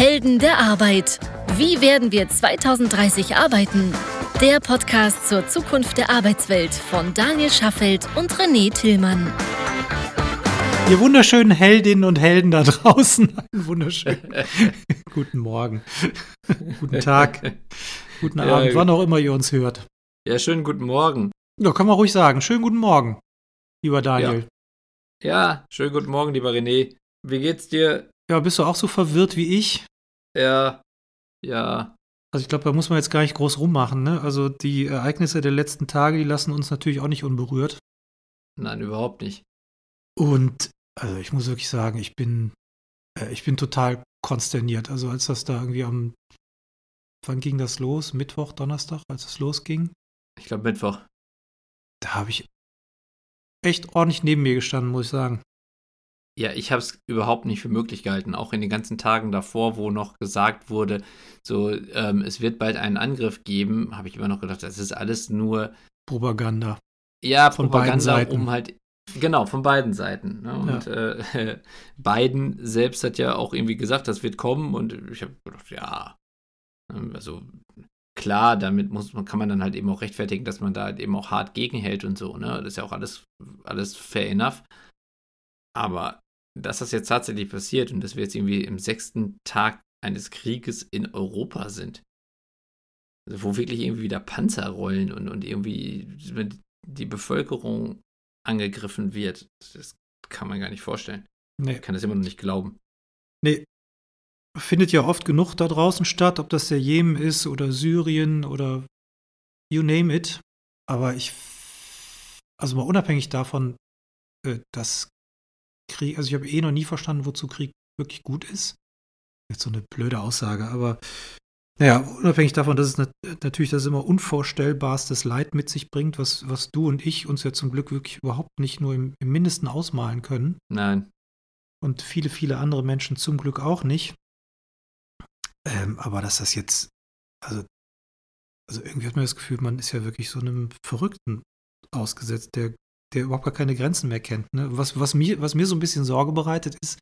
Helden der Arbeit. Wie werden wir 2030 arbeiten? Der Podcast zur Zukunft der Arbeitswelt von Daniel Schaffelt und René Tillmann. Ihr wunderschönen Heldinnen und Helden da draußen, einen wunderschönen guten Morgen, guten Tag, guten Ja, Abend, wann auch immer ihr uns hört. Ja, schönen guten Morgen. Ja, kann man ruhig sagen. Schönen guten Morgen, lieber Daniel. Ja, schönen guten Morgen, lieber René. Wie geht's dir? Ja, bist du auch so verwirrt wie ich? Ja, ja, Also ich glaube, da muss man jetzt gar nicht groß rummachen. Ne? Also die Ereignisse der letzten Tage, die lassen uns natürlich auch nicht unberührt. nein, überhaupt nicht. Und also ich muss wirklich sagen, ich bin, äh, ich bin total konsterniert. Also als das da irgendwie am, wann ging das los? Mittwoch, Donnerstag, als es losging, Ich glaube Mittwoch. da habe ich echt ordentlich neben mir gestanden, muss ich sagen. Ja, ich habe es überhaupt nicht für möglich gehalten. Auch in den ganzen Tagen davor, wo noch gesagt wurde, so, ähm, es wird bald einen Angriff geben, habe ich immer noch gedacht, das ist alles nur, Propaganda. ja, Von beiden Propaganda, Seiten. um halt, genau, von beiden Seiten. Ne? Und äh, Biden selbst hat ja auch irgendwie gesagt, das wird kommen und ich habe gedacht, ja, ähm, also klar, damit muss man, kann man dann halt eben auch rechtfertigen, dass man da halt eben auch hart gegenhält und so, ne? Das ist ja auch alles, alles fair enough. Aber dass das jetzt tatsächlich passiert und dass wir jetzt irgendwie im sechsten Tag eines Krieges in Europa sind, also wo wirklich irgendwie wieder Panzer rollen und, und irgendwie die Bevölkerung angegriffen wird, das kann man gar nicht vorstellen. Nee. Ich kann das immer noch nicht glauben. Nee. Findet ja oft genug da draußen statt, ob das der Jemen ist oder Syrien oder you name it. Aber ich, also mal unabhängig davon, äh, dass Krieg, also ich habe eh noch nie verstanden, wozu Krieg wirklich gut ist. Jetzt so eine blöde Aussage, aber naja, unabhängig davon, dass es nat natürlich das immer unvorstellbarstes Leid mit sich bringt, was, was du und ich uns ja zum Glück wirklich überhaupt nicht nur im, im Mindesten ausmalen können Nein. und viele, viele andere Menschen zum Glück auch nicht. Ähm, aber dass das jetzt, also, also irgendwie hat man das Gefühl, man ist ja wirklich so einem Verrückten ausgesetzt, der, der überhaupt gar keine Grenzen mehr kennt. Ne? Was, was, mir, was mir so ein bisschen Sorge bereitet ist,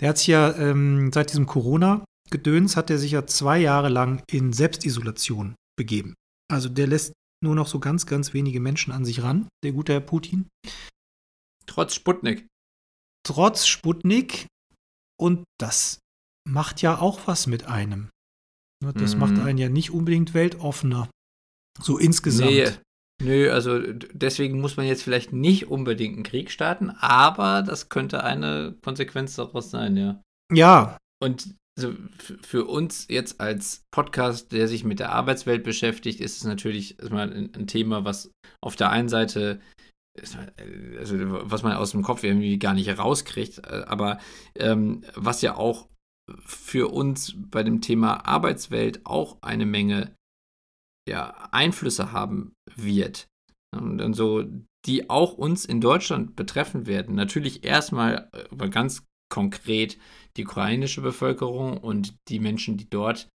der hat sich ja ähm, seit diesem Corona-Gedöns, hat er sich ja zwei Jahre lang in Selbstisolation begeben. Also der lässt nur noch so ganz, ganz wenige Menschen an sich ran, der gute Herr Putin. Trotz Sputnik. trotz Sputnik und das macht ja auch was mit einem. Ne, Das Mhm. macht einen ja nicht unbedingt weltoffener. So insgesamt. Nee, nö, also deswegen muss man jetzt vielleicht nicht unbedingt einen Krieg starten, aber das könnte eine Konsequenz daraus sein, ja. Ja, Und also für uns jetzt als Podcast, der sich mit der Arbeitswelt beschäftigt, ist es natürlich erstmal ein, Thema, was auf der einen Seite, also was man aus dem Kopf irgendwie gar nicht rauskriegt, äh, aber ähm, was ja auch für uns bei dem Thema Arbeitswelt auch eine Menge ja, Einflüsse haben wird. Und dann so, die auch uns in Deutschland betreffen werden. Natürlich erstmal, äh, aber ganz konkret die ukrainische Bevölkerung und die Menschen, die dort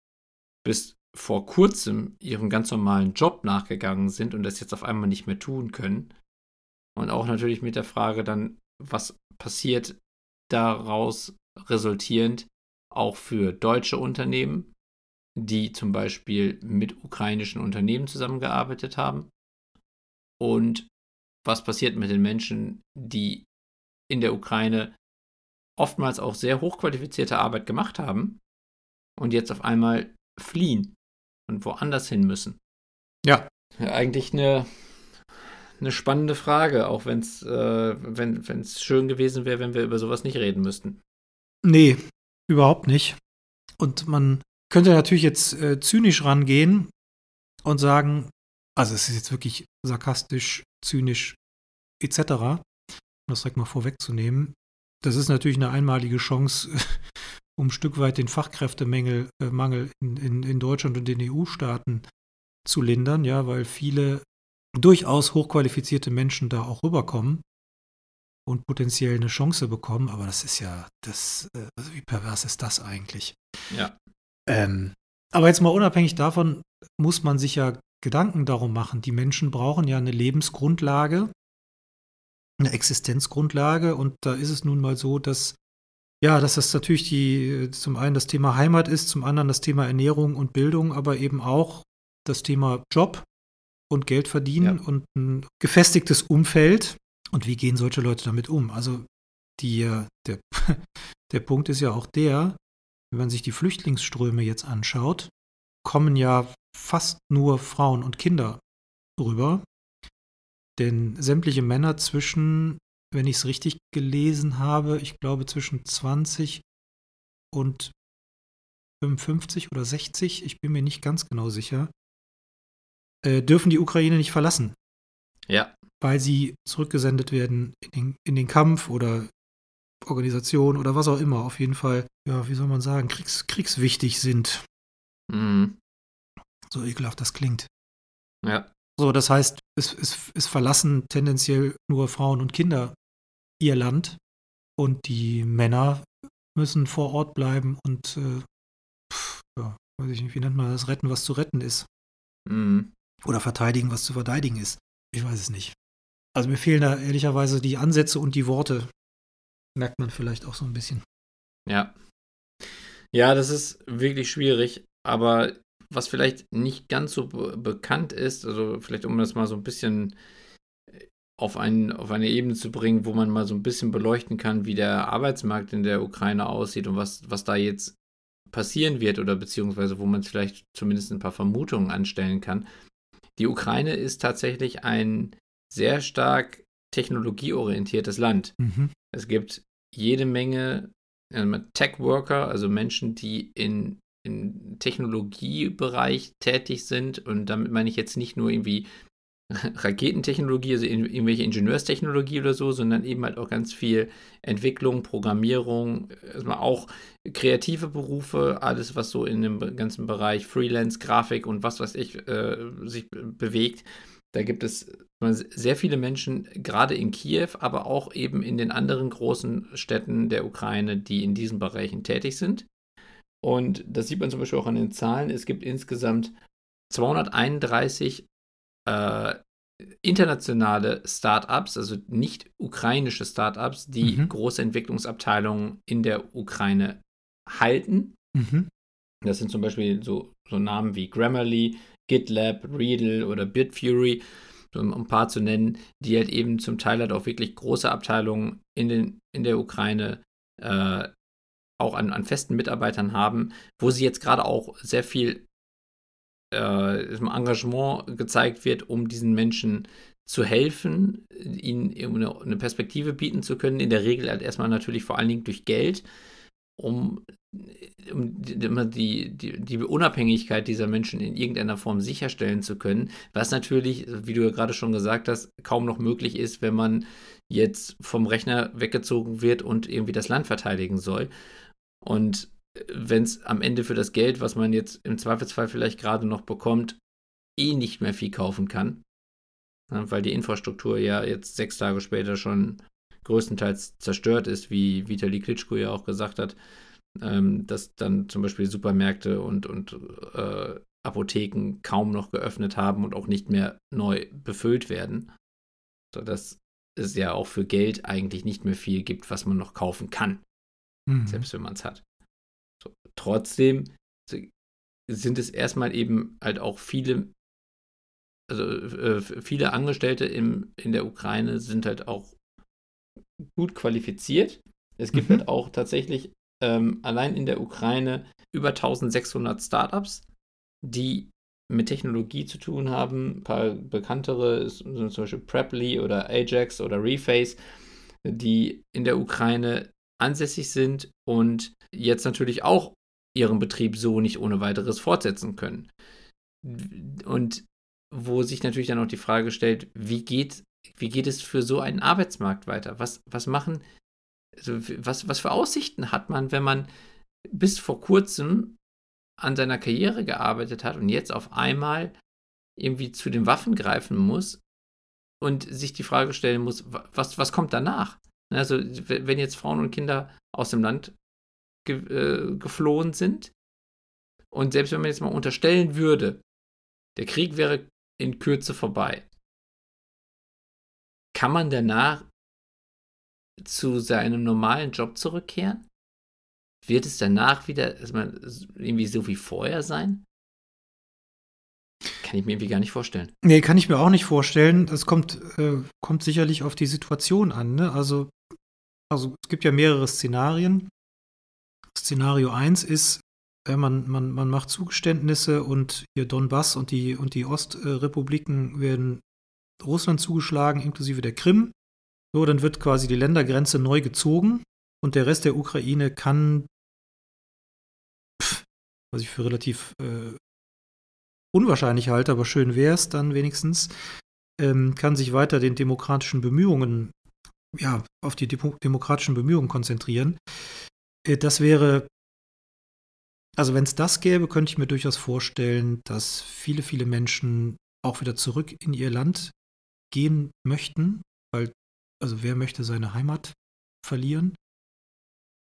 bis vor kurzem ihrem ganz normalen Job nachgegangen sind und das jetzt auf einmal nicht mehr tun können. Und auch natürlich mit der Frage dann, was passiert daraus resultierend auch für deutsche Unternehmen, die zum Beispiel mit ukrainischen Unternehmen zusammengearbeitet haben. Und was passiert mit den Menschen, die in der Ukraine oftmals auch sehr hochqualifizierte Arbeit gemacht haben und jetzt auf einmal fliehen und woanders hin müssen. Ja. ja eigentlich eine, eine spannende Frage, auch wenn's, äh, wenn es schön gewesen wäre, wenn wir über sowas nicht reden müssten. nee, überhaupt nicht. Und man könnte natürlich jetzt äh, zynisch rangehen und sagen, also es ist jetzt wirklich sarkastisch, zynisch etc., um das direkt mal vorwegzunehmen. Das ist natürlich eine einmalige Chance, um ein Stück weit den Fachkräftemangel äh, Mangel in, in, in Deutschland und den EU-Staaten zu lindern, ja, weil viele durchaus hochqualifizierte Menschen da auch rüberkommen und potenziell eine Chance bekommen, aber das ist ja, das, äh, also wie pervers ist das eigentlich? Ja. Ähm, aber jetzt mal unabhängig davon muss man sich ja Gedanken darum machen. Die Menschen brauchen ja eine Lebensgrundlage, eine Existenzgrundlage und da ist es nun mal so, dass Ja, dass das natürlich die, zum einen das Thema Heimat ist, zum anderen das Thema Ernährung und Bildung, aber eben auch das Thema Job und Geld verdienen Ja. und ein gefestigtes Umfeld. Und wie gehen solche Leute damit um? Also die, äh, der, der Punkt ist ja auch der, wenn man sich die Flüchtlingsströme jetzt anschaut, kommen ja fast nur Frauen und Kinder rüber. Denn sämtliche Männer zwischen, wenn ich es richtig gelesen habe, ich glaube zwischen 20 und 55 oder 60, ich bin mir nicht ganz genau sicher, äh, dürfen die Ukraine nicht verlassen, Ja, weil sie zurückgesendet werden in den, in den Kampf oder Organisation oder was auch immer. Auf jeden Fall, ja, wie soll man sagen, kriegs, kriegswichtig sind. mhm. So ekelhaft das klingt. ja, So, das heißt, es, es, es verlassen tendenziell nur Frauen und Kinder ihr Land und die Männer müssen vor Ort bleiben und, äh, pf, ja, weiß ich nicht, wie nennt man das, retten, was zu retten ist. mhm. Oder verteidigen, was zu verteidigen ist. Ich weiß es nicht. Also mir fehlen da ehrlicherweise die Ansätze und die Worte. Merkt man vielleicht auch so ein bisschen. Ja. Ja, das ist wirklich schwierig, aber was vielleicht nicht ganz so be bekannt ist, also vielleicht um das mal so ein bisschen äh, auf, ein, auf eine Ebene zu bringen, wo man mal so ein bisschen beleuchten kann, wie der Arbeitsmarkt in der Ukraine aussieht und was, was da jetzt passieren wird oder beziehungsweise wo man vielleicht zumindest ein paar Vermutungen anstellen kann. Die Ukraine ist tatsächlich ein sehr stark technologieorientiertes Land. Mhm. Es gibt jede Menge Tech-Worker, also Menschen, die in, im Technologiebereich tätig sind. Und damit meine ich jetzt nicht nur irgendwie Raketentechnologie, also in, irgendwelche Ingenieurstechnologie oder so, sondern eben halt auch ganz viel Entwicklung, Programmierung, erstmal auch kreative Berufe, alles, was so in dem ganzen Bereich Freelance, Grafik und was weiß ich äh, sich be- bewegt. Da gibt es sehr viele Menschen, gerade in Kiew, aber auch eben in den anderen großen Städten der Ukraine, die in diesen Bereichen tätig sind. Und das sieht man zum Beispiel auch an den Zahlen. Es gibt insgesamt 231 äh, internationale Startups, also nicht ukrainische Startups, die Mhm. große Entwicklungsabteilungen in der Ukraine halten. Mhm. Das sind zum Beispiel so, so Namen wie Grammarly, GitLab, Readle oder Bitfury, um ein paar zu nennen, die halt eben zum Teil halt auch wirklich große Abteilungen in, den, in der Ukraine äh, auch an, an festen Mitarbeitern haben, wo sie jetzt gerade auch sehr viel äh, Engagement gezeigt wird, um diesen Menschen zu helfen, ihnen eine Perspektive bieten zu können. In der Regel halt erstmal natürlich vor allen Dingen durch Geld, um, um die, die, die Unabhängigkeit dieser Menschen in irgendeiner Form sicherstellen zu können, was natürlich, wie du ja gerade schon gesagt hast, kaum noch möglich ist, wenn man jetzt vom Rechner weggezogen wird und irgendwie das Land verteidigen soll. Und wenn es am Ende für das Geld, was man jetzt im Zweifelsfall vielleicht gerade noch bekommt, eh nicht mehr viel kaufen kann, ja, weil die Infrastruktur ja jetzt sechs Tage später schon größtenteils zerstört ist, wie Vitali Klitschko ja auch gesagt hat, ähm, dass dann zum Beispiel Supermärkte und, und äh, Apotheken kaum noch geöffnet haben und auch nicht mehr neu befüllt werden, sodass es ja auch für Geld eigentlich nicht mehr viel gibt, was man noch kaufen kann, Mhm. selbst wenn man es hat. So, trotzdem sind es erstmal eben halt auch viele, also äh, viele Angestellte im, in der Ukraine sind halt auch gut qualifiziert. Es gibt Mhm. halt auch tatsächlich ähm, allein in der Ukraine über 1600 Startups, die mit Technologie zu tun haben. Ein paar bekanntere sind zum Beispiel Preply oder Ajax oder Reface, die in der Ukraine ansässig sind und jetzt natürlich auch ihren Betrieb so nicht ohne weiteres fortsetzen können. Und wo sich natürlich dann auch die Frage stellt, wie geht, wie geht es für so einen Arbeitsmarkt weiter? Was, was machen, also was, was für Aussichten hat man, wenn man bis vor kurzem an seiner Karriere gearbeitet hat und jetzt auf einmal irgendwie zu den Waffen greifen muss und sich die Frage stellen muss, was, was kommt danach? Also, wenn jetzt Frauen und Kinder aus dem Land ge äh, geflohen sind und selbst wenn man jetzt mal unterstellen würde, der Krieg wäre in Kürze vorbei, kann man danach zu seinem normalen Job zurückkehren? wird es danach wieder irgendwie so wie vorher sein? Kann ich mir irgendwie gar nicht vorstellen. Nee, kann ich mir auch nicht vorstellen. Das kommt, äh, kommt sicherlich auf die Situation an. Ne? Also, also es gibt ja mehrere Szenarien. Szenario 1 ist, äh, man, man, man macht Zugeständnisse und hier Donbass und die, und die Ostrepubliken werden Russland zugeschlagen, inklusive der Krim. So, dann wird quasi die Ländergrenze neu gezogen und der Rest der Ukraine kann, pff, was ich für relativ äh, unwahrscheinlich halte, aber schön wäre es dann wenigstens, ähm, kann sich weiter den demokratischen Bemühungen, ja, auf die Demo demokratischen Bemühungen konzentrieren. Äh, das wäre, also wenn es das gäbe, könnte ich mir durchaus vorstellen, dass viele, viele Menschen auch wieder zurück in ihr Land gehen möchten, weil, also wer möchte seine Heimat verlieren?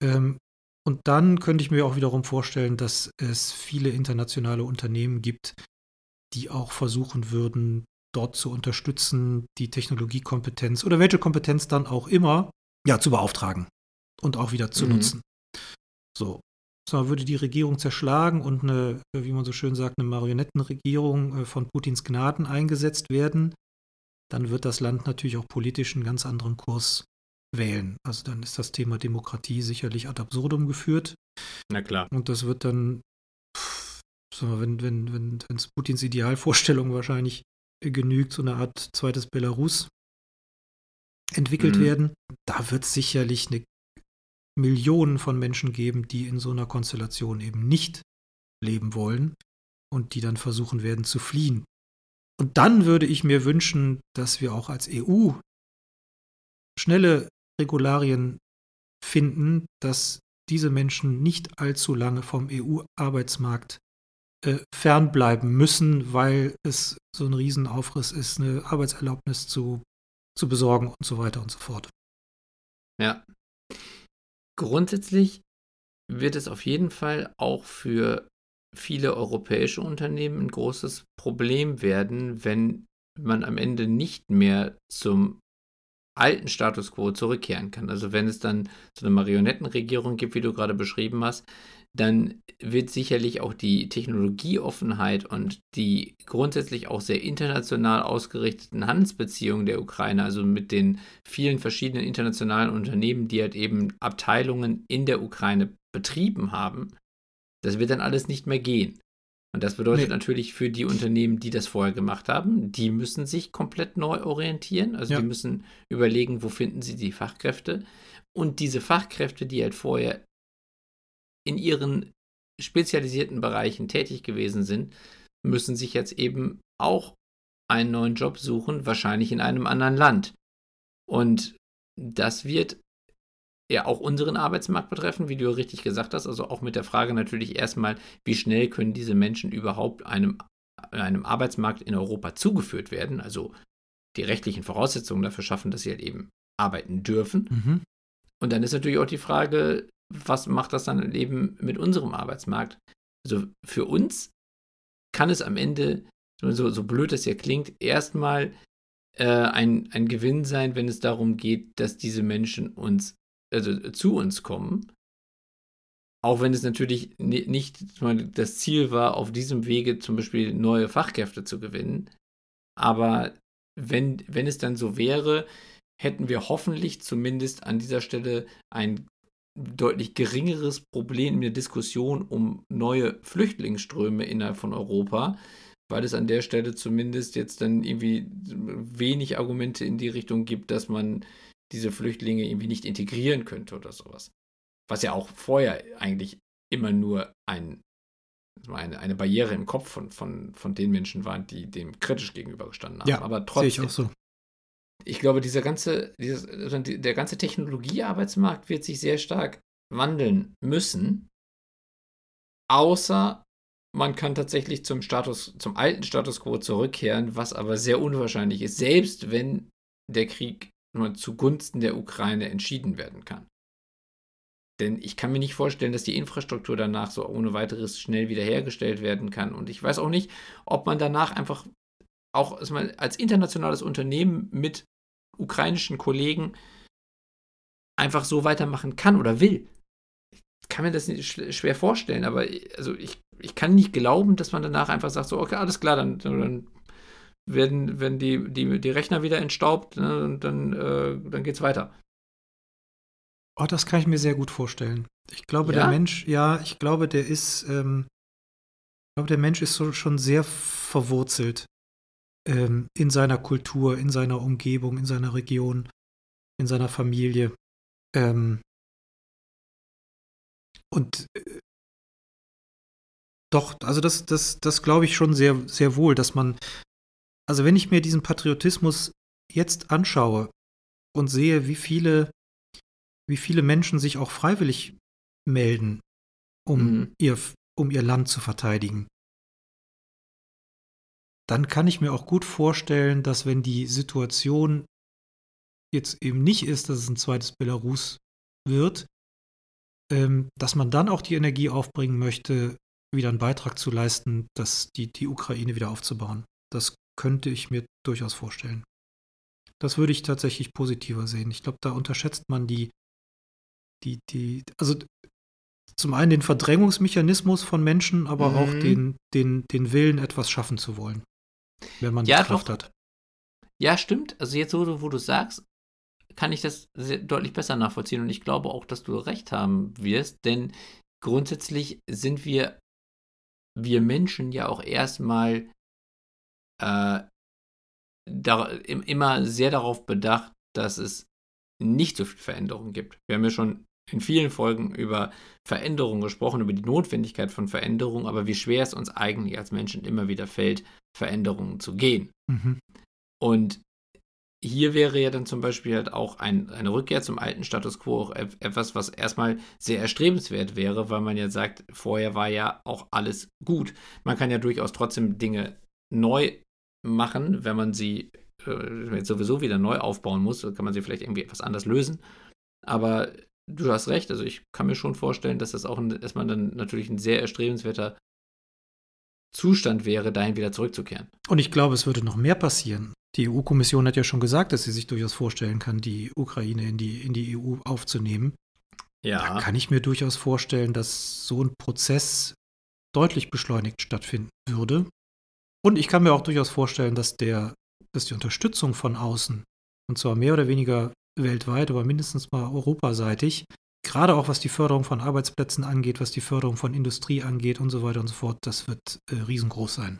Ähm, und dann könnte ich mir auch wiederum vorstellen, dass es viele internationale Unternehmen gibt, die auch versuchen würden, dort zu unterstützen, die Technologiekompetenz oder welche Kompetenz dann auch immer, ja, zu beauftragen und auch wieder zu mhm. nutzen. So. So würde die Regierung zerschlagen und eine, wie man so schön sagt, eine Marionettenregierung äh, von Putins Gnaden eingesetzt werden, dann wird das Land natürlich auch politisch einen ganz anderen Kurs wählen. Also dann ist das Thema Demokratie sicherlich ad absurdum geführt. Na klar. Und das wird dann, wir, wenn, wenn, wenn, wenn es Putins Idealvorstellung wahrscheinlich genügt, so eine Art zweites Belarus entwickelt mhm. werden, da wird es sicherlich eine Millionen von Menschen geben, die in so einer Konstellation eben nicht leben wollen und die dann versuchen werden zu fliehen. Und dann würde ich mir wünschen, dass wir auch als EU schnelle Regularien finden, dass diese Menschen nicht allzu lange vom EU-Arbeitsmarkt äh, fernbleiben müssen, weil es so ein Riesenaufriss ist, eine Arbeitserlaubnis zu, zu besorgen und so weiter und so fort. Ja. Grundsätzlich wird es auf jeden Fall auch für viele europäische Unternehmen ein großes Problem werden, wenn man am Ende nicht mehr zum alten Status quo zurückkehren kann. Also wenn es dann so eine Marionettenregierung gibt, wie du gerade beschrieben hast, dann wird sicherlich auch die Technologieoffenheit und die grundsätzlich auch sehr international ausgerichteten Handelsbeziehungen der Ukraine, also mit den vielen verschiedenen internationalen Unternehmen, die halt eben Abteilungen in der Ukraine betrieben haben, das wird dann alles nicht mehr gehen. Und das bedeutet nee. natürlich für die Unternehmen, die das vorher gemacht haben, die müssen sich komplett neu orientieren. Also ja. die müssen überlegen, wo finden sie die Fachkräfte. Und diese Fachkräfte, die halt vorher in ihren spezialisierten Bereichen tätig gewesen sind, müssen sich jetzt eben auch einen neuen Job suchen, wahrscheinlich in einem anderen Land. Und das wird ja auch unseren Arbeitsmarkt betreffen, wie du richtig gesagt hast. Also auch mit der Frage natürlich erstmal, wie schnell können diese Menschen überhaupt einem, einem Arbeitsmarkt in Europa zugeführt werden? Also die rechtlichen Voraussetzungen dafür schaffen, dass sie halt eben arbeiten dürfen. Mhm. Und dann ist natürlich auch die Frage, was macht das dann eben mit unserem Arbeitsmarkt? Also für uns kann es am Ende, so, so blöd es ja klingt, erstmal äh, ein, ein Gewinn sein, wenn es darum geht, dass diese Menschen uns also zu uns kommen. Auch wenn es natürlich nicht das Ziel war, auf diesem Wege zum Beispiel neue Fachkräfte zu gewinnen. Aber wenn, wenn es dann so wäre, hätten wir hoffentlich zumindest an dieser Stelle ein deutlich geringeres Problem in der Diskussion um neue Flüchtlingsströme innerhalb von Europa, weil es an der Stelle zumindest jetzt dann irgendwie wenig Argumente in die Richtung gibt, dass man diese Flüchtlinge irgendwie nicht integrieren könnte oder sowas. Was ja auch vorher eigentlich immer nur ein, eine, eine Barriere im Kopf von, von, von den Menschen war, die dem kritisch gegenübergestanden haben. Ja, aber trotzdem. Sehe ich auch so. Ich glaube, dieser ganze, dieses, also der ganze Technologiearbeitsmarkt wird sich sehr stark wandeln müssen, außer man kann tatsächlich zum Status, zum alten Status quo zurückkehren, was aber sehr unwahrscheinlich ist, selbst wenn der Krieg nur zugunsten der Ukraine entschieden werden kann. Denn ich kann mir nicht vorstellen, dass die Infrastruktur danach so ohne weiteres schnell wiederhergestellt werden kann. Und ich weiß auch nicht, ob man danach einfach auch als internationales Unternehmen mit ukrainischen Kollegen einfach so weitermachen kann oder will. kann mir das nicht schwer vorstellen, aber also ich, ich kann nicht glauben, dass man danach einfach sagt, so, okay, alles klar, dann, dann werden, werden die, die, die Rechner wieder entstaubt ne, und dann, äh, dann geht's weiter. Oh, das kann ich mir sehr gut vorstellen. Ich glaube, Ja? der Mensch, ja, ich glaube, der ist, ähm, ich glaube, der Mensch ist so, schon sehr verwurzelt ähm, in seiner Kultur, in seiner Umgebung, in seiner Region, in seiner Familie. Ähm, und äh, doch, also das, das, das glaube ich schon sehr, sehr wohl, dass man, also wenn ich mir diesen Patriotismus jetzt anschaue und sehe, wie viele, wie viele Menschen sich auch freiwillig melden, um, Mhm. ihr, um ihr Land zu verteidigen, dann kann ich mir auch gut vorstellen, dass wenn die Situation jetzt eben nicht ist, dass es ein zweites Belarus wird, ähm, dass man dann auch die Energie aufbringen möchte, wieder einen Beitrag zu leisten, dass die, die Ukraine wieder aufzubauen. Das könnte ich mir durchaus vorstellen. Das würde ich tatsächlich positiver sehen. Ich glaube, da unterschätzt man die, die, die, also zum einen den Verdrängungsmechanismus von Menschen, aber Mhm. auch den, den, den Willen, etwas schaffen zu wollen, wenn man Ja, die Kraft doch. hat. Ja, stimmt. Also jetzt, wo du, wo du sagst, kann ich das deutlich besser nachvollziehen und ich glaube auch, dass du recht haben wirst, denn grundsätzlich sind wir, wir Menschen ja auch erstmal äh, da, im, immer sehr darauf bedacht, dass es nicht so viel Veränderung gibt. Wir haben ja schon in vielen Folgen über Veränderung gesprochen, über die Notwendigkeit von Veränderung, aber wie schwer es uns eigentlich als Menschen immer wieder fällt, Veränderungen zu gehen. Mhm. Und hier wäre ja dann zum Beispiel halt auch ein, eine Rückkehr zum alten Status quo auch et- etwas, was erstmal sehr erstrebenswert wäre, weil man ja sagt, vorher war ja auch alles gut. Man kann ja durchaus trotzdem Dinge neu machen, wenn man sie äh, jetzt sowieso wieder neu aufbauen muss, dann kann man sie vielleicht irgendwie etwas anders lösen. Aber du hast recht, also ich kann mir schon vorstellen, dass das auch ein, erstmal dann natürlich ein sehr erstrebenswerter Zustand wäre, dahin wieder zurückzukehren. Und ich glaube, es würde noch mehr passieren. Die EU-Kommission hat ja schon gesagt, dass sie sich durchaus vorstellen kann, die Ukraine in die, in die EU aufzunehmen. Da kann ich mir durchaus vorstellen, dass so ein Prozess deutlich beschleunigt stattfinden würde. Und ich kann mir auch durchaus vorstellen, dass, der, dass die Unterstützung von außen, und zwar mehr oder weniger weltweit, aber mindestens mal europaseitig, gerade auch was die Förderung von Arbeitsplätzen angeht, was die Förderung von Industrie angeht und so weiter und so fort, das wird äh, riesengroß sein.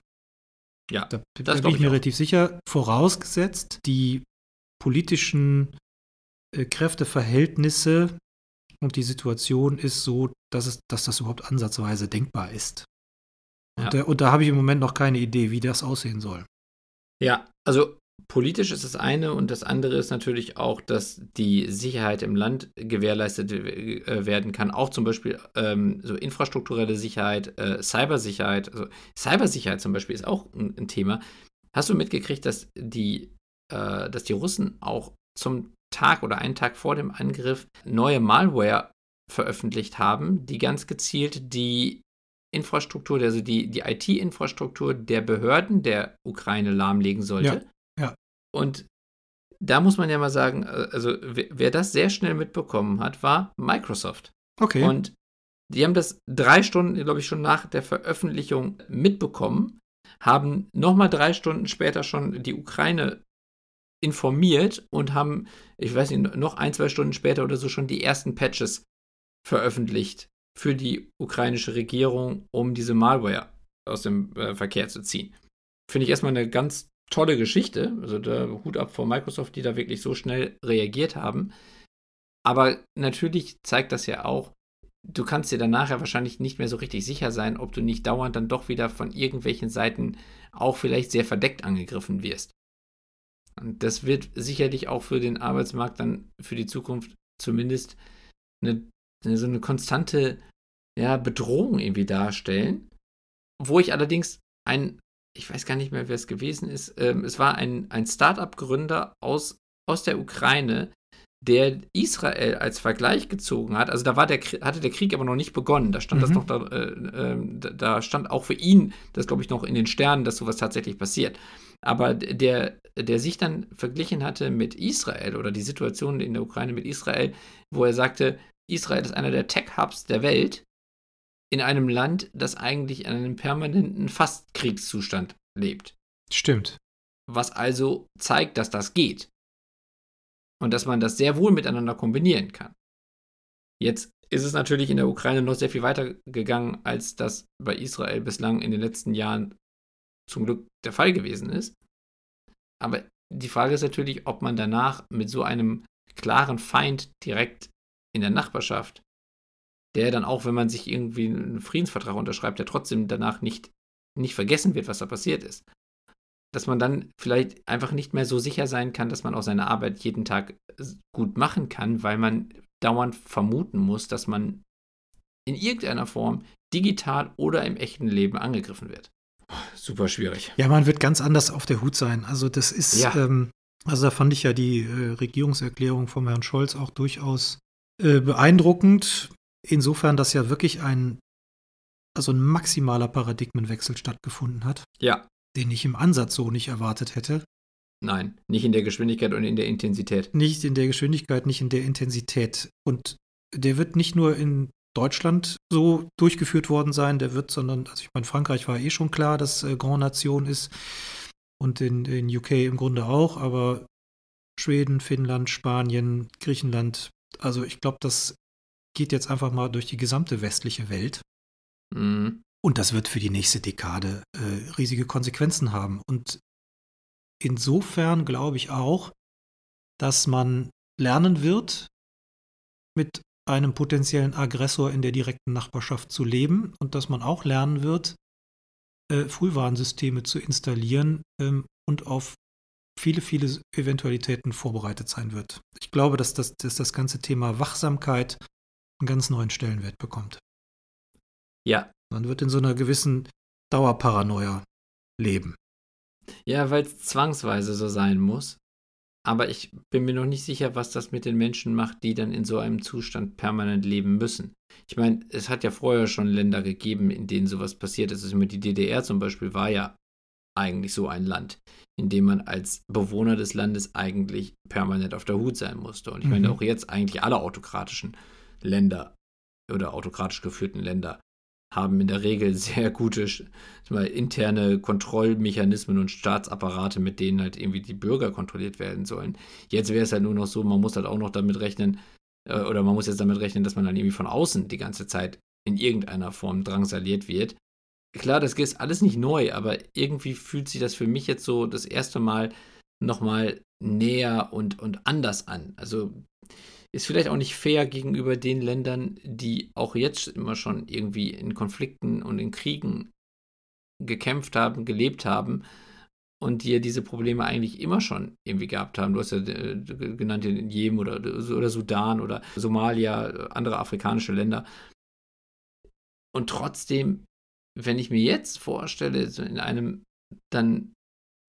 Ja, Da, das da bin ich mir auch. relativ sicher, vorausgesetzt, die politischen äh, Kräfteverhältnisse und die Situation ist so, dass, es, dass das überhaupt ansatzweise denkbar ist. Und, Ja. da, und da habe ich im Moment noch keine Idee, wie das aussehen soll. Ja, also politisch ist das eine und das andere ist natürlich auch, dass die Sicherheit im Land gewährleistet äh, werden kann. Auch zum Beispiel ähm, so infrastrukturelle Sicherheit, äh, Cybersicherheit. Also Cybersicherheit zum Beispiel ist auch ein, ein Thema. Hast du mitgekriegt, dass die, äh, dass die Russen auch zum Tag oder einen Tag vor dem Angriff neue Malware veröffentlicht haben, die ganz gezielt die Infrastruktur, also die, die IT-Infrastruktur der Behörden der Ukraine lahmlegen sollte. Ja, ja. Und da muss man ja mal sagen, äh, also wer, wer das sehr schnell mitbekommen hat, war Microsoft. Okay. Und die haben das drei Stunden, glaube ich, schon nach der Veröffentlichung mitbekommen, haben nochmal drei Stunden später schon die Ukraine informiert und haben, ich weiß nicht, noch ein, zwei Stunden später oder so schon die ersten Patches veröffentlicht für die ukrainische Regierung, um diese Malware aus dem äh, Verkehr zu ziehen. Finde ich erstmal eine ganz tolle Geschichte. Also da Hut ab vor Microsoft, die da wirklich so schnell reagiert haben. Aber natürlich zeigt das ja auch, du kannst dir dann nachher wahrscheinlich nicht mehr so richtig sicher sein, ob du nicht dauernd dann doch wieder von irgendwelchen Seiten auch vielleicht sehr verdeckt angegriffen wirst. Und das wird sicherlich auch für den Arbeitsmarkt dann für die Zukunft zumindest eine, so eine konstante ja, Bedrohung irgendwie darstellen. Wo ich allerdings ein, ich weiß gar nicht mehr, wer es gewesen ist, ähm, es war ein, ein Start-up-Gründer aus, aus der Ukraine, der Israel als Vergleich gezogen hat. Also da war der, hatte der Krieg aber noch nicht begonnen. Da stand das Mhm. noch, da, äh, da, da stand auch für ihn, das glaube ich noch in den Sternen, dass sowas tatsächlich passiert. Aber der, der sich dann verglichen hatte mit Israel oder die Situation in der Ukraine mit Israel, wo er sagte, Israel ist einer der Tech-Hubs der Welt in einem Land, das eigentlich in einem permanenten Fast-Kriegszustand lebt. Stimmt. Was also zeigt, dass das geht. Und dass man das sehr wohl miteinander kombinieren kann. Jetzt ist es natürlich in der Ukraine noch sehr viel weiter gegangen, als das bei Israel bislang in den letzten Jahren zum Glück der Fall gewesen ist. Aber die Frage ist natürlich, ob man danach mit so einem klaren Feind direkt in der Nachbarschaft, der dann auch, wenn man sich irgendwie einen Friedensvertrag unterschreibt, der trotzdem danach nicht, nicht vergessen wird, was da passiert ist, dass man dann vielleicht einfach nicht mehr so sicher sein kann, dass man auch seine Arbeit jeden Tag gut machen kann, weil man dauernd vermuten muss, dass man in irgendeiner Form digital oder im echten Leben angegriffen wird. Super schwierig. Ja, man wird ganz anders auf der Hut sein. Also das ist, ja. ähm, also da fand ich ja die äh, Regierungserklärung vom Herrn Scholz auch durchaus äh, beeindruckend. Insofern, dass ja wirklich ein, also ein maximaler Paradigmenwechsel stattgefunden hat. Ja. Den ich im Ansatz so nicht erwartet hätte. Nein, nicht in der Geschwindigkeit und in der Intensität. Nicht in der Geschwindigkeit, nicht in der Intensität. Und der wird nicht nur in Deutschland so durchgeführt worden sein, der wird, sondern, also ich meine, Frankreich war eh schon klar, dass äh, Grand Nation ist und in, in UK im Grunde auch, aber Schweden, Finnland, Spanien, Griechenland, also ich glaube, das geht jetzt einfach mal durch die gesamte westliche Welt. Mhm. Und das wird für die nächste Dekade äh, riesige Konsequenzen haben. Und insofern glaube ich auch, dass man lernen wird, mit einem potenziellen Aggressor in der direkten Nachbarschaft zu leben und dass man auch lernen wird, äh, Frühwarnsysteme zu installieren ähm, und auf viele, viele Eventualitäten vorbereitet sein wird. Ich glaube, dass das, dass das ganze Thema Wachsamkeit einen ganz neuen Stellenwert bekommt. Ja. Man wird in so einer gewissen Dauerparanoia leben. Ja, weil es zwangsweise so sein muss. Aber ich bin mir noch nicht sicher, was das mit den Menschen macht, die dann in so einem Zustand permanent leben müssen. Ich meine, es hat ja vorher schon Länder gegeben, in denen sowas passiert ist. Also die DDR zum Beispiel war ja eigentlich so ein Land, in dem man als Bewohner des Landes eigentlich permanent auf der Hut sein musste. Und ich meine, mhm. auch jetzt eigentlich alle autokratischen Länder oder autokratisch geführten Länder haben in der Regel sehr gute mal, interne Kontrollmechanismen und Staatsapparate, mit denen halt irgendwie die Bürger kontrolliert werden sollen. Jetzt wäre es halt nur noch so, man muss halt auch noch damit rechnen, äh, oder man muss jetzt damit rechnen, dass man dann irgendwie von außen die ganze Zeit in irgendeiner Form drangsaliert wird. Klar, das ist alles nicht neu, aber irgendwie fühlt sich das für mich jetzt so das erste Mal nochmal näher und, und anders an. Also ist vielleicht auch nicht fair gegenüber den Ländern, die auch jetzt immer schon irgendwie in Konflikten und in Kriegen gekämpft haben, gelebt haben und die ja diese Probleme eigentlich immer schon irgendwie gehabt haben. Du hast ja äh, genannt in Jemen oder, oder Sudan oder Somalia, andere afrikanische Länder. Und trotzdem, wenn ich mir jetzt vorstelle, so in einem dann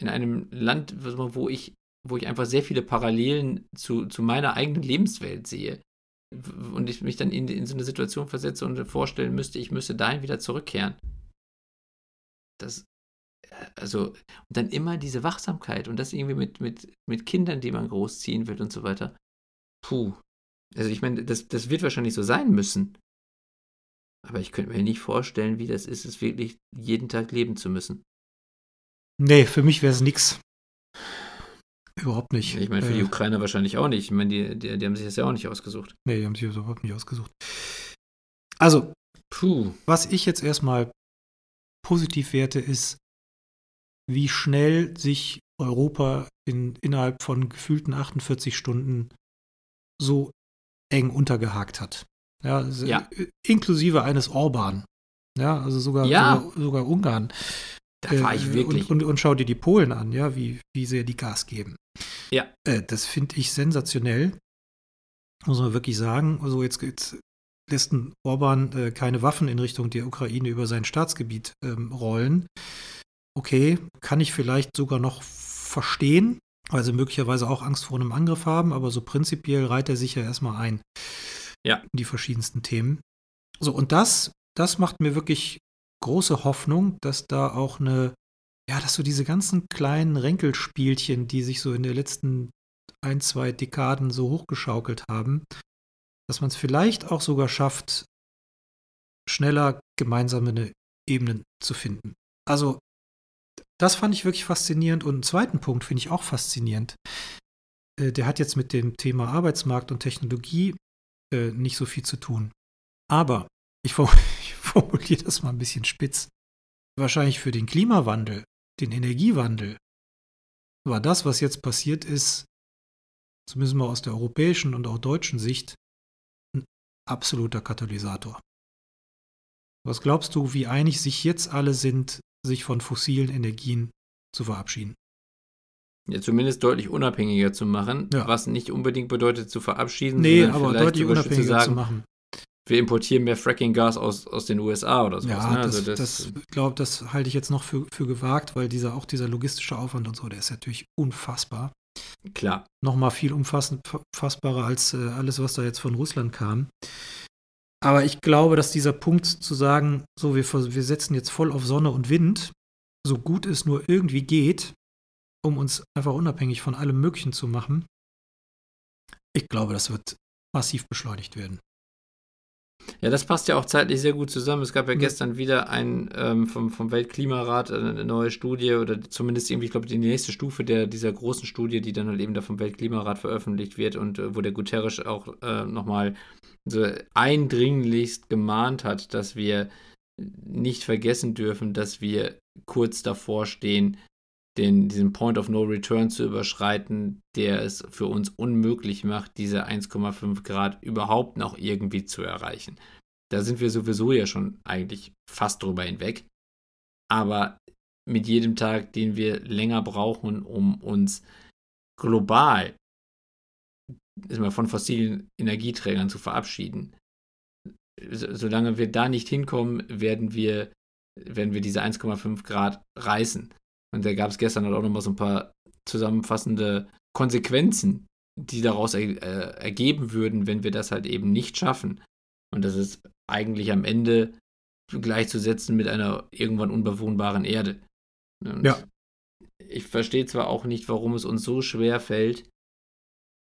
in einem Land, wo ich wo ich einfach sehr viele Parallelen zu, zu meiner eigenen Lebenswelt sehe. Und ich mich dann in, in so eine Situation versetze und vorstellen müsste, ich müsste dahin wieder zurückkehren. Das, also, und dann immer diese Wachsamkeit und das irgendwie mit, mit, mit Kindern, die man großziehen will und so weiter. Puh. Also ich meine, das, das wird wahrscheinlich so sein müssen. Aber ich könnte mir nicht vorstellen, wie das ist, es wirklich jeden Tag leben zu müssen. Nee, für mich wäre es nichts. Überhaupt nicht. Ich meine, für äh, die Ukrainer wahrscheinlich auch nicht. Ich meine, die, die, die, haben sich das ja auch nicht ausgesucht. Nee, die haben sich das überhaupt nicht ausgesucht. Also, Puh. was ich jetzt erstmal positiv werte, ist, wie schnell sich Europa in, innerhalb von gefühlten 48 Stunden so eng untergehakt hat. Ja, ja. inklusive eines Orban. Ja, also sogar, ja. sogar, sogar Ungarn. Da war ich wirklich. Und, und, und, schau dir die Polen an, ja, wie, wie sehr die Gas geben. Ja. Äh, das finde ich sensationell. Muss man wirklich sagen. Also jetzt, jetzt lässt Orban äh, keine Waffen in Richtung der Ukraine über sein Staatsgebiet ähm, rollen. Okay, kann ich vielleicht sogar noch verstehen, weil sie möglicherweise auch Angst vor einem Angriff haben, aber so prinzipiell reiht er sich ja erstmal ein. Ja. Die verschiedensten Themen. So, und das, das macht mir wirklich große Hoffnung, dass da auch eine, ja, dass so diese ganzen kleinen Ränkelspielchen, die sich so in den letzten ein, zwei Dekaden so hochgeschaukelt haben, dass man es vielleicht auch sogar schafft, schneller gemeinsame Ebenen zu finden. Also das fand ich wirklich faszinierend. Und einen zweiten Punkt finde ich auch faszinierend. Äh, der hat jetzt mit dem Thema Arbeitsmarkt und Technologie äh, nicht so viel zu tun. Aber ich, ich formuliere das mal ein bisschen spitz. Wahrscheinlich für den Klimawandel, den Energiewandel, war das, was jetzt passiert ist, zumindest mal aus der europäischen und auch deutschen Sicht, ein absoluter Katalysator. Was glaubst du, wie einig sich jetzt alle sind, sich von fossilen Energien zu verabschieden? Ja, zumindest deutlich unabhängiger zu machen, Ja. was nicht unbedingt bedeutet zu verabschieden, Nee, sondern aber vielleicht deutlich sogar zu unabhängiger sagen, zu machen. wir importieren mehr Fracking-Gas aus, aus den USA oder sowas. Ja, ne? das, also das, das, ich glaube, das halte ich jetzt noch für, für gewagt, weil dieser auch dieser logistische Aufwand und so, der ist natürlich unfassbar. klar. Nochmal viel umfassend, fassbarer als äh, alles, was da jetzt von Russland kam. Aber ich glaube, dass dieser Punkt zu sagen, so, wir, wir setzen jetzt voll auf Sonne und Wind, so gut es nur irgendwie geht, um uns einfach unabhängig von allem Möglichen zu machen, ich glaube, das wird massiv beschleunigt werden. Ja, das passt ja auch zeitlich sehr gut zusammen. Es gab ja Mhm. gestern wieder ein ähm, vom, vom Weltklimarat äh, eine neue Studie oder zumindest irgendwie, ich glaube, die nächste Stufe der, dieser großen Studie, die dann halt eben da vom Weltklimarat veröffentlicht wird und äh, wo der Guterres auch äh, nochmal so eindringlichst gemahnt hat, dass wir nicht vergessen dürfen, dass wir kurz davor stehen, den, diesen Point of No Return zu überschreiten, der es für uns unmöglich macht, diese 1,5 Grad überhaupt noch irgendwie zu erreichen. Da sind wir sowieso ja schon eigentlich fast drüber hinweg. Aber mit jedem Tag, den wir länger brauchen, um uns global von fossilen Energieträgern zu verabschieden, so- solange wir da nicht hinkommen, werden wir, werden wir diese 1,5 Grad reißen. Und da gab es gestern halt auch nochmal so ein paar zusammenfassende Konsequenzen, die daraus er, äh, ergeben würden, wenn wir das halt eben nicht schaffen. Und das ist eigentlich am Ende gleichzusetzen mit einer irgendwann unbewohnbaren Erde. Und Ja. Ich verstehe zwar auch nicht, warum es uns so schwer fällt,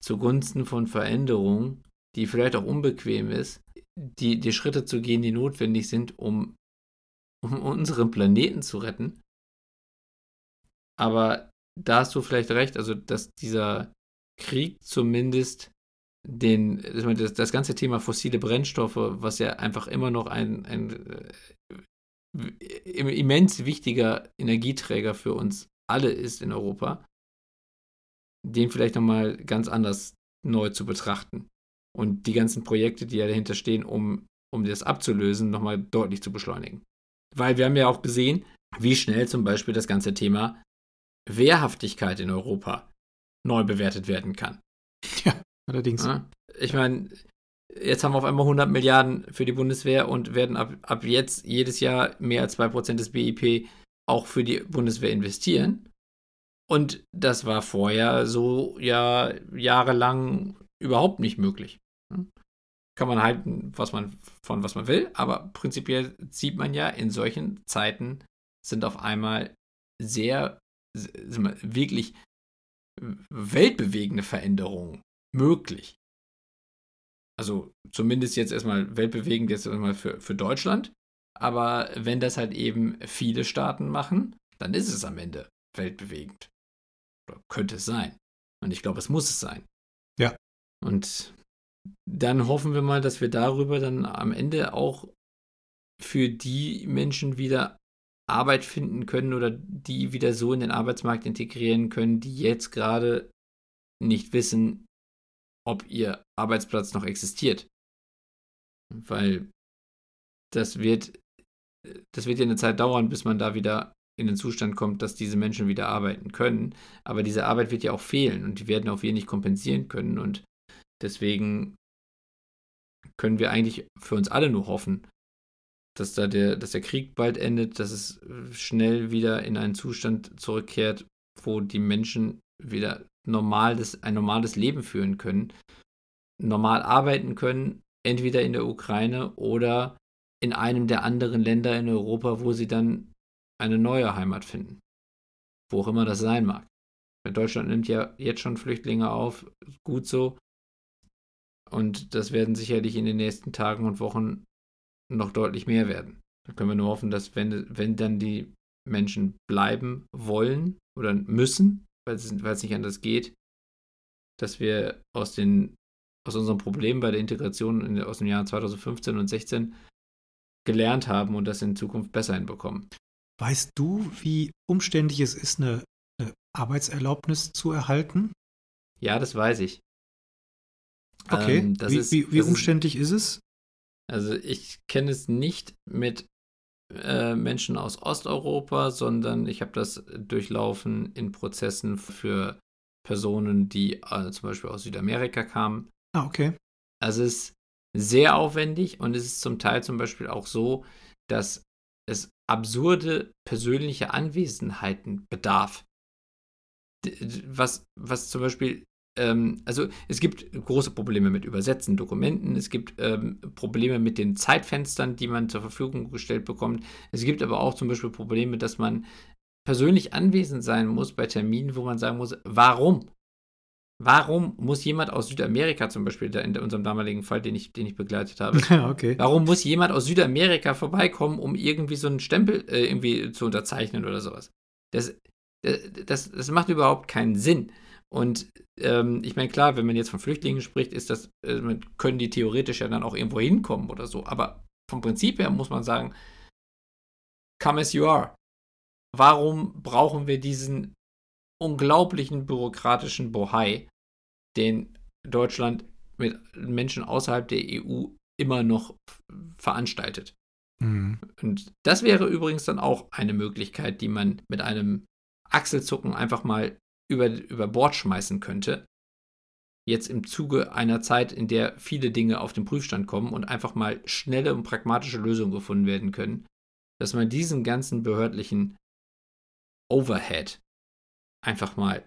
zugunsten von Veränderungen, die vielleicht auch unbequem ist, die, die Schritte zu gehen, die notwendig sind, um, um unseren Planeten zu retten. Aber da hast du vielleicht recht, also dass dieser Krieg zumindest den, das, das ganze Thema fossile Brennstoffe, was ja einfach immer noch ein, ein äh, immens wichtiger Energieträger für uns alle ist in Europa, den vielleicht nochmal ganz anders neu zu betrachten und die ganzen Projekte, die ja dahinter stehen, um, um das abzulösen, nochmal deutlich zu beschleunigen. Weil wir haben ja auch gesehen, wie schnell zum Beispiel das ganze Thema Wehrhaftigkeit in Europa neu bewertet werden kann. Ja, allerdings. Ich meine, jetzt haben wir auf einmal 100 Milliarden für die Bundeswehr und werden ab, ab jetzt jedes Jahr mehr als 2% des BIP auch für die Bundeswehr investieren. Und das war vorher so ja jahrelang überhaupt nicht möglich. Kann man halten, was man von was man will, aber prinzipiell sieht man ja, in solchen Zeiten sind auf einmal sehr, wirklich weltbewegende Veränderungen möglich. Also zumindest jetzt erstmal weltbewegend jetzt erstmal für, für Deutschland. Aber wenn das halt eben viele Staaten machen, dann ist es am Ende weltbewegend. Oder könnte es sein. Und ich glaube, es muss es sein. Ja. Und dann hoffen wir mal, dass wir darüber dann am Ende auch für die Menschen wieder Arbeit finden können oder die wieder so in den Arbeitsmarkt integrieren können, die jetzt gerade nicht wissen, ob ihr Arbeitsplatz noch existiert. Weil das wird, das wird ja eine Zeit dauern, bis man da wieder in den Zustand kommt, dass diese Menschen wieder arbeiten können. Aber diese Arbeit wird ja auch fehlen und die werden auch wenig kompensieren können. Und deswegen können wir eigentlich für uns alle nur hoffen, dass da der, dass der Krieg bald endet, dass es schnell wieder in einen Zustand zurückkehrt, wo die Menschen wieder normales, ein normales Leben führen können, normal arbeiten können, entweder in der Ukraine oder in einem der anderen Länder in Europa, wo sie dann eine neue Heimat finden. Wo auch immer das sein mag. Deutschland nimmt ja jetzt schon Flüchtlinge auf, gut so. Und das werden sicherlich in den nächsten Tagen und Wochen noch deutlich mehr werden. Da können wir nur hoffen, dass wenn, wenn dann die Menschen bleiben wollen oder müssen, weil es, weil es nicht anders geht, dass wir aus, den, aus unseren Problemen bei der Integration in, aus dem Jahr 2015 und 2016 gelernt haben und das in Zukunft besser hinbekommen. Weißt du, wie umständlich es ist, eine, eine Arbeitserlaubnis zu erhalten? Ja, das weiß ich. Okay, ähm, wie, ist, wie, wie umständlich ist, ist es? Also ich kenne es nicht mit äh, Menschen aus Osteuropa, sondern ich habe das durchlaufen in Prozessen für Personen, die äh, zum Beispiel aus Südamerika kamen. Ah, okay. Also es ist sehr aufwendig und es ist zum Teil zum Beispiel auch so, dass es absurde persönliche Anwesenheiten bedarf. Was, was zum Beispiel ähm, also es gibt große Probleme mit Übersetzen, Dokumenten, es gibt ähm, Probleme mit den Zeitfenstern, die man zur Verfügung gestellt bekommt. Es gibt aber auch zum Beispiel Probleme, dass man persönlich anwesend sein muss bei Terminen, wo man sagen muss, warum? Warum muss jemand aus Südamerika zum Beispiel, in unserem damaligen Fall, den ich, den ich begleitet habe, okay. warum muss jemand aus Südamerika vorbeikommen, um irgendwie so einen Stempel äh, irgendwie zu unterzeichnen oder sowas? Das, das, das macht überhaupt keinen Sinn. Und ähm, ich meine, klar, wenn man jetzt von Flüchtlingen spricht, ist das, äh, können die theoretisch ja dann auch irgendwo hinkommen oder so. Aber vom Prinzip her muss man sagen, come as you are. Warum brauchen wir diesen unglaublichen bürokratischen Bohai, den Deutschland mit Menschen außerhalb der EU immer noch veranstaltet? Mhm. Und das wäre übrigens dann auch eine Möglichkeit, die man mit einem Achselzucken einfach mal über, über Bord schmeißen könnte. Jetzt im Zuge einer Zeit, in der viele Dinge auf den Prüfstand kommen und einfach mal schnelle und pragmatische Lösungen gefunden werden können, dass man diesen ganzen behördlichen Overhead einfach mal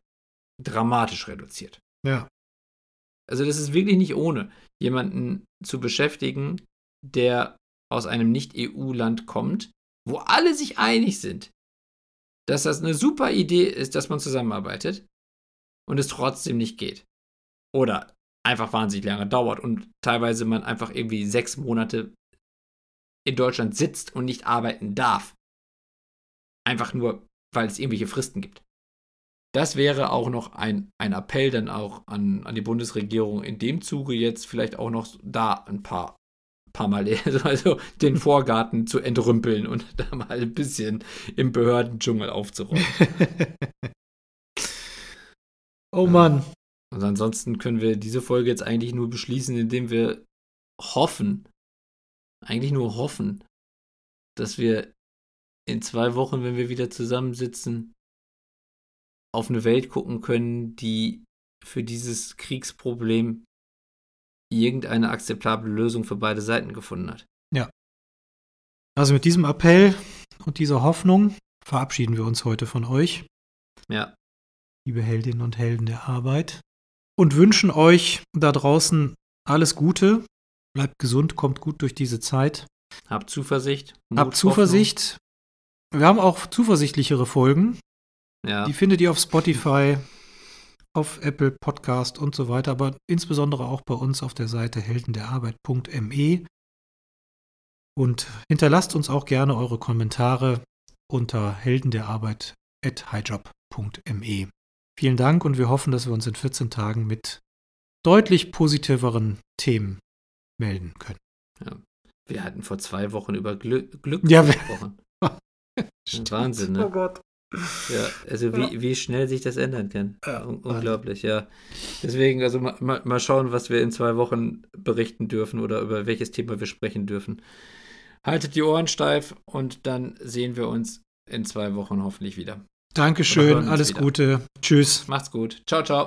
dramatisch reduziert. Ja. Also das ist wirklich nicht ohne, jemanden zu beschäftigen, der aus einem Nicht-EU-Land kommt, wo alle sich einig sind, dass das eine super Idee ist, dass man zusammenarbeitet und es trotzdem nicht geht. Oder einfach wahnsinnig lange dauert und teilweise man einfach irgendwie sechs Monate in Deutschland sitzt und nicht arbeiten darf. Einfach nur, weil es irgendwelche Fristen gibt. Das wäre auch noch ein, ein Appell dann auch an, an die Bundesregierung in dem Zuge jetzt vielleicht auch noch da ein paar paar Mal also den Vorgarten zu entrümpeln und da mal ein bisschen im Behördendschungel aufzuräumen. oh Mann. Und ansonsten können wir diese Folge jetzt eigentlich nur beschließen, indem wir hoffen, eigentlich nur hoffen, dass wir in zwei Wochen, wenn wir wieder zusammensitzen, auf eine Welt gucken können, die für dieses Kriegsproblem irgendeine akzeptable Lösung für beide Seiten gefunden hat. Ja. Also mit diesem Appell und dieser Hoffnung verabschieden wir uns heute von euch. Ja. Liebe Heldinnen und Helden der Arbeit. Und wünschen euch da draußen alles Gute. Bleibt gesund, kommt gut durch diese Zeit. Habt Zuversicht. Mut, Habt Zuversicht. Hoffnung. Wir haben auch zuversichtlichere Folgen. Ja. Die findet ihr auf Spotify, auf Apple Podcast und so weiter, aber insbesondere auch bei uns auf der Seite heldenderarbeit.me. Und hinterlasst uns auch gerne eure Kommentare unter heldenderarbeit.highjob.me. Vielen Dank und wir hoffen, dass wir uns in 14 Tagen mit deutlich positiveren Themen melden können. Ja. Wir hatten vor zwei Wochen über Glück, Glück ja, gesprochen. Wahnsinn, ne? Oh Gott. Ja, also wie, wie schnell sich das ändern kann. Ja, Unglaublich, ja. Deswegen, also mal, mal schauen, was wir in zwei Wochen berichten dürfen oder über welches Thema wir sprechen dürfen. Haltet die Ohren steif und dann sehen wir uns in zwei Wochen hoffentlich wieder. Dankeschön, alles wieder. Gute. Tschüss. Macht's gut. Ciao, ciao.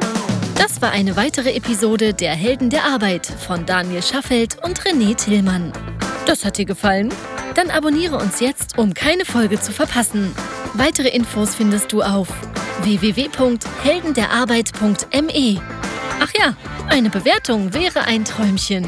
Das war eine weitere Episode der Helden der Arbeit von Daniel Schaffelt und René Tillmann. Das hat dir gefallen? Dann abonniere uns jetzt, um keine Folge zu verpassen. Weitere Infos findest du auf www.heldenderarbeit.me. Ach ja, eine Bewertung wäre ein Träumchen.